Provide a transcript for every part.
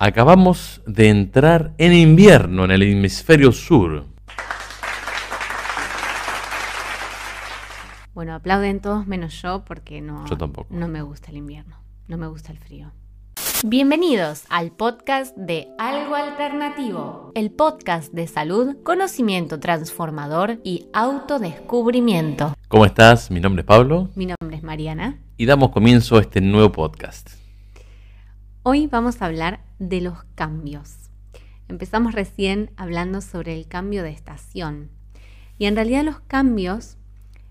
Acabamos de entrar en invierno en el hemisferio sur. Bueno, aplauden todos menos yo porque no, Yo tampoco. no me gusta el invierno, no me gusta el frío. Bienvenidos al podcast de Algo Alternativo, el podcast de salud, conocimiento transformador y autodescubrimiento. ¿Cómo estás? Mi nombre es Pablo Mi nombre es Mariana. y damos comienzo a este nuevo podcast. Hoy vamos a hablar de los cambios. Empezamos recién hablando sobre el cambio de estación. Y en realidad los cambios,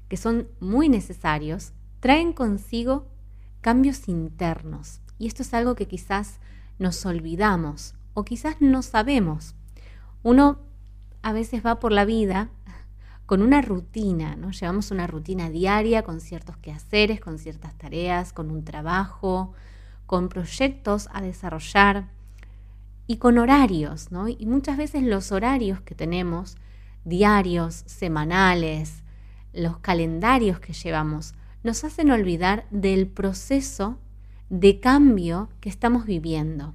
que son muy necesarios, traen consigo cambios internos. Y esto es algo que quizás nos olvidamos o quizás no sabemos. Uno a veces va por la vida con una rutina, ¿no? Llevamos una rutina diaria con ciertos quehaceres, con ciertas tareas, con un trabajo, con proyectos a desarrollar y con horarios, ¿no? Y muchas veces los horarios que tenemos, diarios, semanales, los calendarios que llevamos, nos hacen olvidar del proceso de cambio que estamos viviendo.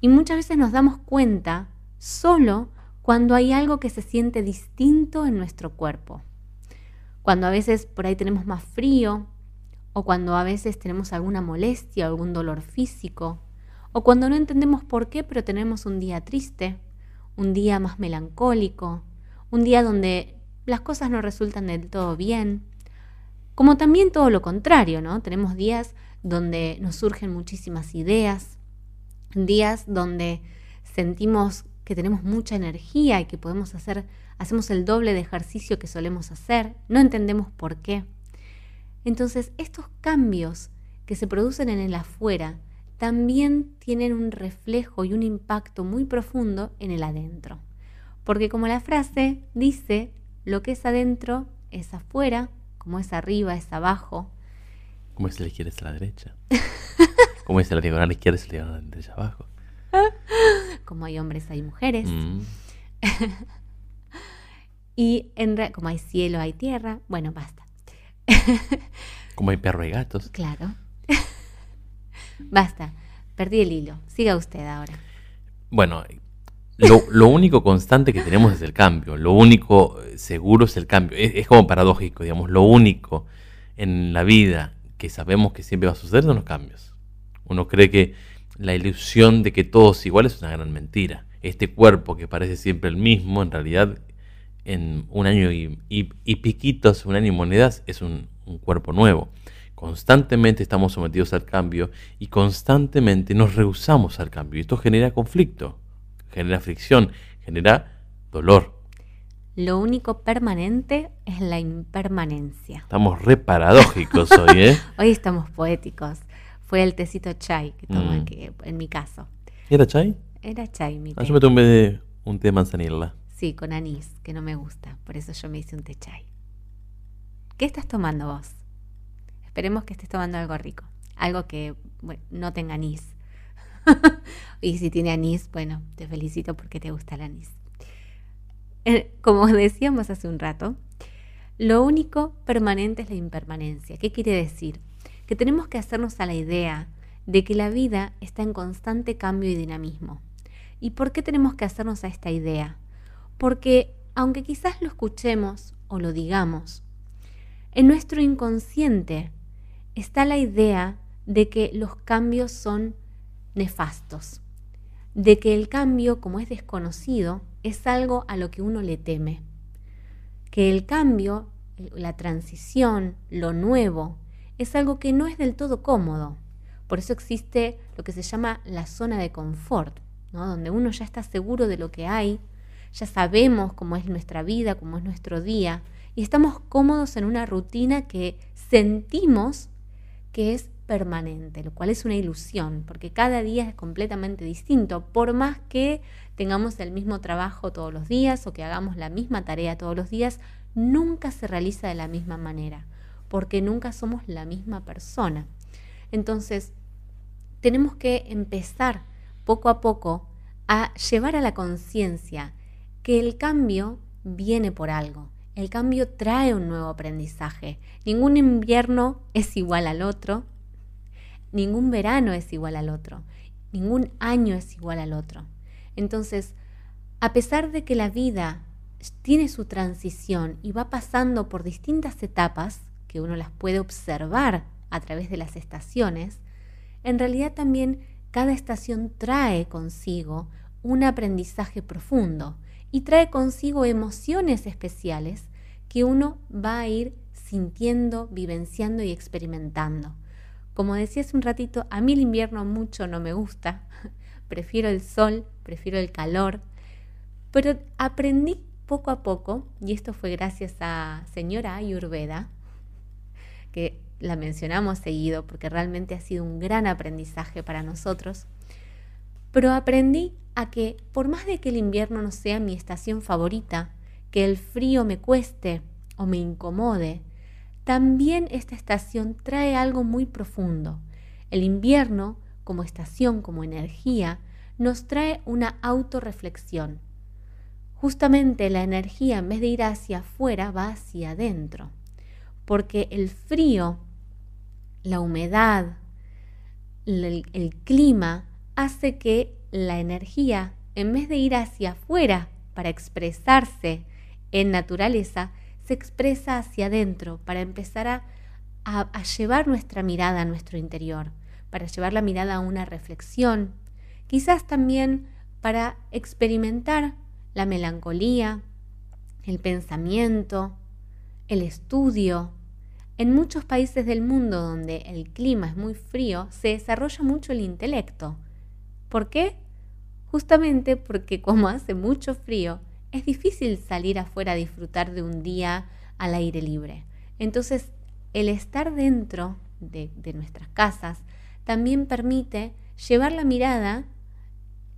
Y muchas veces nos damos cuenta solo cuando hay algo que se siente distinto en nuestro cuerpo. Cuando a veces por ahí tenemos más frío, o cuando a veces tenemos alguna molestia, algún dolor físico, o cuando no entendemos por qué, pero tenemos un día triste, un día más melancólico, un día donde las cosas no resultan del todo bien, como también todo lo contrario, ¿no? Tenemos días donde nos surgen muchísimas ideas, días donde sentimos que tenemos mucha energía y que podemos hacer, hacemos el doble de ejercicio que solemos hacer, no entendemos por qué. Entonces, estos cambios que se producen en el afuera también tienen un reflejo y un impacto muy profundo en el adentro. Porque como la frase dice, lo que es adentro es afuera, como es arriba es abajo. ¿Cómo es la izquierda es la derecha? ¿Cómo es la diagonal izquierda es la diagonal derecha abajo? Como hay hombres hay mujeres. Mm. Y en como hay cielo hay tierra. Bueno, basta. ¿Cómo hay perro y gatos? Claro. basta. Perdí el hilo. Siga usted ahora. Bueno, lo, lo único constante que tenemos es el cambio. Lo único eh, seguro es el cambio. Es, es como paradójico, digamos. Lo único en la vida que sabemos que siempre va a suceder son los cambios. Uno cree que la ilusión de que todo es igual es una gran mentira. Este cuerpo que parece siempre el mismo, en realidad en un año y, y- y piquitos, un año y monedas, es un, un cuerpo nuevo. Constantemente estamos sometidos al cambio y constantemente nos rehusamos al cambio. Y esto genera conflicto, genera fricción, genera dolor. Lo único permanente es la impermanencia. Estamos re paradójicos hoy, ¿eh? Hoy estamos poéticos. Fue el tecito chai que tomé Mm. en mi caso. ¿Era chai? Era chai mi Ah, té. yo me tomé un té de manzanilla. Sí, con anís, que no me gusta. Por eso yo me hice un té chai. ¿Qué estás tomando vos? Esperemos que estés tomando algo rico. Algo que no tenga anís. y si tiene anís, bueno, te felicito porque te gusta el anís. Eh, Como decíamos hace un rato, lo único permanente es la impermanencia. ¿Qué quiere decir? Que tenemos que hacernos a la idea de que la vida está en constante cambio y dinamismo. ¿Y por qué tenemos que hacernos a esta idea? Porque aunque quizás lo escuchemos o lo digamos, en nuestro inconsciente está la idea de que los cambios son nefastos, de que el cambio, como es desconocido, es algo a lo que uno le teme, que el cambio, la transición, lo nuevo, es algo que no es del todo cómodo. Por eso existe lo que se llama la zona de confort, ¿no? donde uno ya está seguro de lo que hay, ya sabemos cómo es nuestra vida, cómo es nuestro día, y estamos cómodos en una rutina que sentimos que es permanente, lo cual es una ilusión, porque cada día es completamente distinto, por más que tengamos el mismo trabajo todos los días o que hagamos la misma tarea todos los días, nunca se realiza de la misma manera, porque nunca somos la misma persona. Entonces, tenemos que empezar poco a poco a llevar a la conciencia que el cambio viene por algo. El cambio trae un nuevo aprendizaje. Ningún invierno es igual al otro, ningún verano es igual al otro. Ningún año es igual al otro. Entonces, a pesar de que la vida tiene su transición y va pasando por distintas etapas, que uno las puede observar a través de las estaciones, en realidad también cada estación trae consigo un aprendizaje profundo y trae consigo emociones especiales que uno va a ir sintiendo, vivenciando y experimentando. Como decía hace un ratito, a mí el invierno mucho no me gusta, prefiero el sol, prefiero el calor, pero aprendí poco a poco, y esto fue gracias a señora Ayurveda, que la mencionamos seguido porque realmente ha sido un gran aprendizaje para nosotros, pero aprendí a que por más de que el invierno no sea mi estación favorita, que el frío me cueste o me incomode, también esta estación trae algo muy profundo. El invierno, como estación, como energía, nos trae una autorreflexión. Justamente la energía, en vez de ir hacia afuera, va hacia adentro. Porque el frío, la humedad, el, el clima, hace que la energía, en vez de ir hacia afuera para expresarse en naturaleza, se expresa hacia adentro para empezar a, a, llevar nuestra mirada a nuestro interior, para llevar la mirada a una reflexión, quizás también para experimentar la melancolía, el pensamiento, el estudio. En muchos países del mundo donde el clima es muy frío, se desarrolla mucho el intelecto. ¿Por qué? Justamente porque como hace mucho frío, es difícil salir afuera a disfrutar de un día al aire libre. Entonces, el estar dentro de, nuestras casas también permite llevar la mirada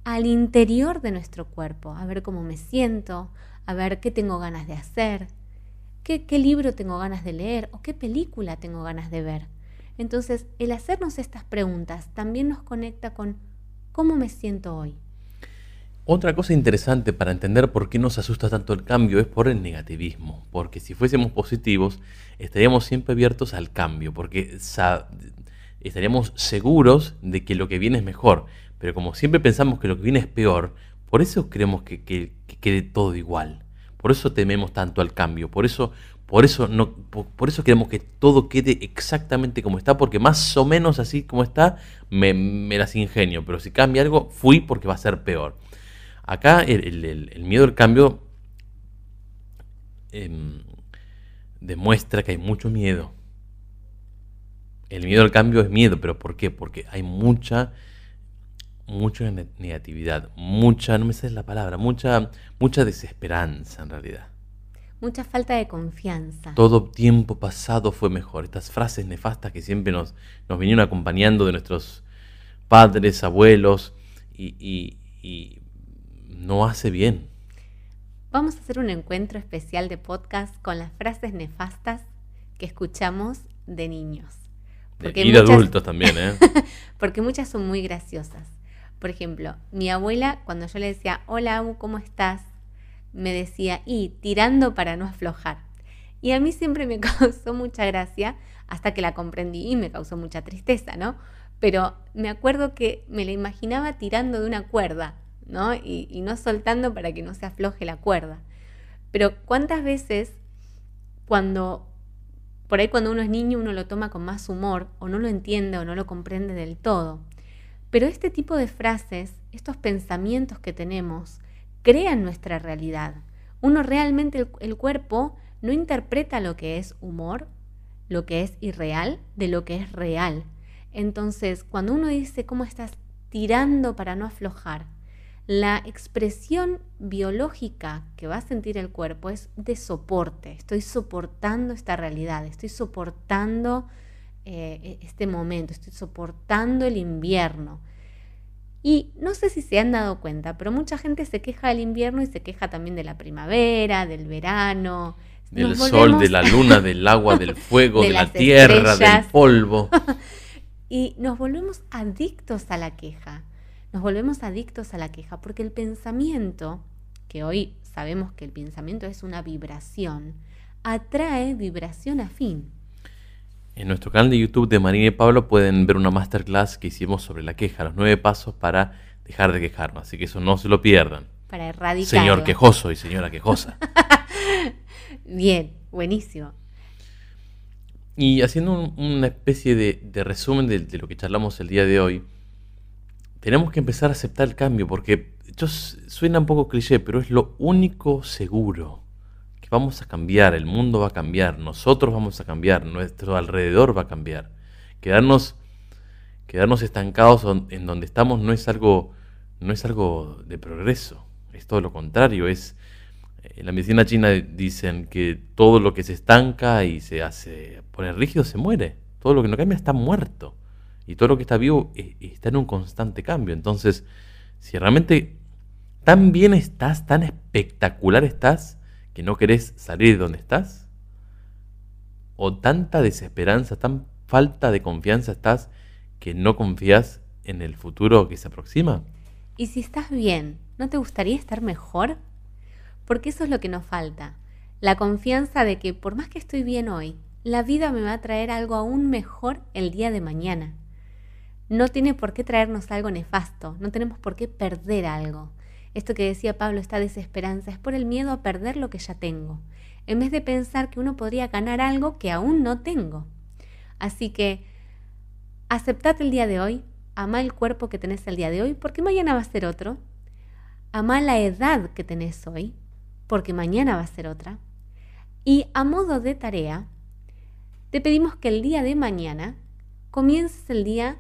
al interior de nuestro cuerpo, a ver cómo me siento, a ver qué tengo ganas de hacer, qué, qué libro tengo ganas de leer o qué película tengo ganas de ver. Entonces, el hacernos estas preguntas también nos conecta con cómo me siento hoy. Otra cosa interesante para entender por qué nos asusta tanto el cambio es por el negativismo, porque si fuésemos positivos estaríamos siempre abiertos al cambio, porque estaríamos seguros de que lo que viene es mejor, pero como siempre pensamos que lo que viene es peor, por eso creemos que, quede todo igual, por eso tememos tanto al cambio, por eso, por eso, no, por, eso queremos que todo quede exactamente como está, porque más o menos así como está me, me las ingenio, pero si cambia algo, fui porque va a ser peor. Acá el, miedo al cambio em, demuestra que hay mucho miedo. El miedo al cambio es miedo, pero ¿por qué? Porque hay mucha, mucha negatividad, mucha, no me sé la palabra, mucha, mucha desesperanza en realidad. Mucha falta de confianza. Todo tiempo pasado fue mejor. Estas frases nefastas que siempre nos, nos vinieron acompañando de nuestros padres, abuelos, y no hace bien. Vamos a hacer un encuentro especial de podcast con las frases nefastas que escuchamos de niños. y de adultos también, ¿eh? porque muchas son muy graciosas. Por ejemplo, mi abuela, cuando yo le decía, hola, ¿cómo estás? Me decía, y tirando para no aflojar. Y a mí siempre me causó mucha gracia hasta que la comprendí y me causó mucha tristeza, ¿no? Pero me acuerdo que me la imaginaba tirando de una cuerda, y, no soltando para que no se afloje la cuerda. Pero cuántas veces cuando, por ahí cuando uno es niño uno lo toma con más humor o no lo entiende o no lo comprende del todo. Pero este tipo de frases, estos pensamientos que tenemos, crean nuestra realidad. Uno realmente, el, cuerpo no interpreta lo que es humor, lo que es irreal, de lo que es real. Entonces, cuando uno dice cómo estás tirando para no aflojar, la expresión biológica que va a sentir el cuerpo es de soporte. Estoy soportando esta realidad, estoy soportando eh, este momento, estoy soportando el invierno. Y no sé si se han dado cuenta, pero mucha gente se queja del invierno y se queja también de la primavera, del verano. Del sol, de la luna, del agua, del fuego, de, la tierra, del polvo. y nos volvemos adictos a la queja nos volvemos adictos a la queja, porque el pensamiento, que hoy sabemos que el pensamiento es una vibración, atrae vibración afín. En nuestro canal de YouTube de Marina y Pablo pueden ver una masterclass que hicimos sobre la queja, los nueve pasos para dejar de quejarnos. Así que eso no se lo pierdan. Para erradicar. Señor quejoso y señora quejosa. Bien, buenísimo. Y haciendo una especie de, resumen de, lo que charlamos el día de hoy, tenemos que empezar a aceptar el cambio, porque esto suena un poco cliché, pero es lo único seguro vamos a cambiar, el mundo va a cambiar, nosotros vamos a cambiar, nuestro alrededor va a cambiar. Quedarnos, quedarnos estancados en donde estamos no es algo, no es algo de progreso, es todo lo contrario, es en la medicina china dicen que todo lo que se estanca y se hace pone rígido se muere. Todo lo que no cambia está muerto. Y todo lo que está vivo eh, está en un constante cambio. Entonces, si realmente tan bien estás, tan espectacular estás, que no querés salir de donde estás? ¿O tanta desesperanza, tan falta de confianza estás que no confías en el futuro que se aproxima? Y si estás bien, ¿no te gustaría estar mejor? Porque eso es lo que nos falta. La confianza de que por más que estoy bien hoy, la vida me va a traer algo aún mejor el día de mañana. No tiene por qué traernos algo nefasto, no tenemos por qué perder algo. Esto que decía Pablo, esta desesperanza, es por el miedo a perder lo que ya tengo, en vez de pensar que uno podría ganar algo que aún no tengo. Así que aceptate el día de hoy, ama el cuerpo que tenés el día de hoy, porque mañana va a ser otro. Ama la edad que tenés hoy, porque mañana va a ser otra. Y a modo de tarea, te pedimos que el día de mañana comiences el día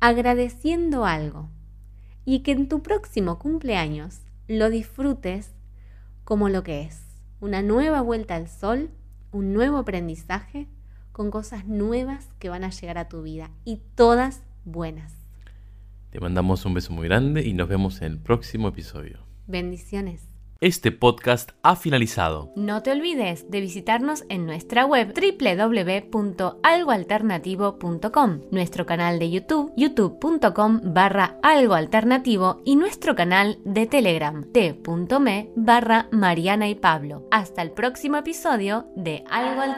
agradeciendo algo y que en tu próximo cumpleaños lo disfrutes como lo que es, una nueva vuelta al sol, un nuevo aprendizaje con cosas nuevas que van a llegar a tu vida y todas buenas. Te mandamos un beso muy grande y nos vemos en el próximo episodio. Bendiciones. Este podcast ha finalizado. No te olvides de visitarnos en nuestra web www.algoalternativo.com, nuestro canal de YouTube, youtube.com barra algoalternativo y nuestro canal de Telegram, t.me barra Mariana y Pablo. Hasta el próximo episodio de Algo Alternativo.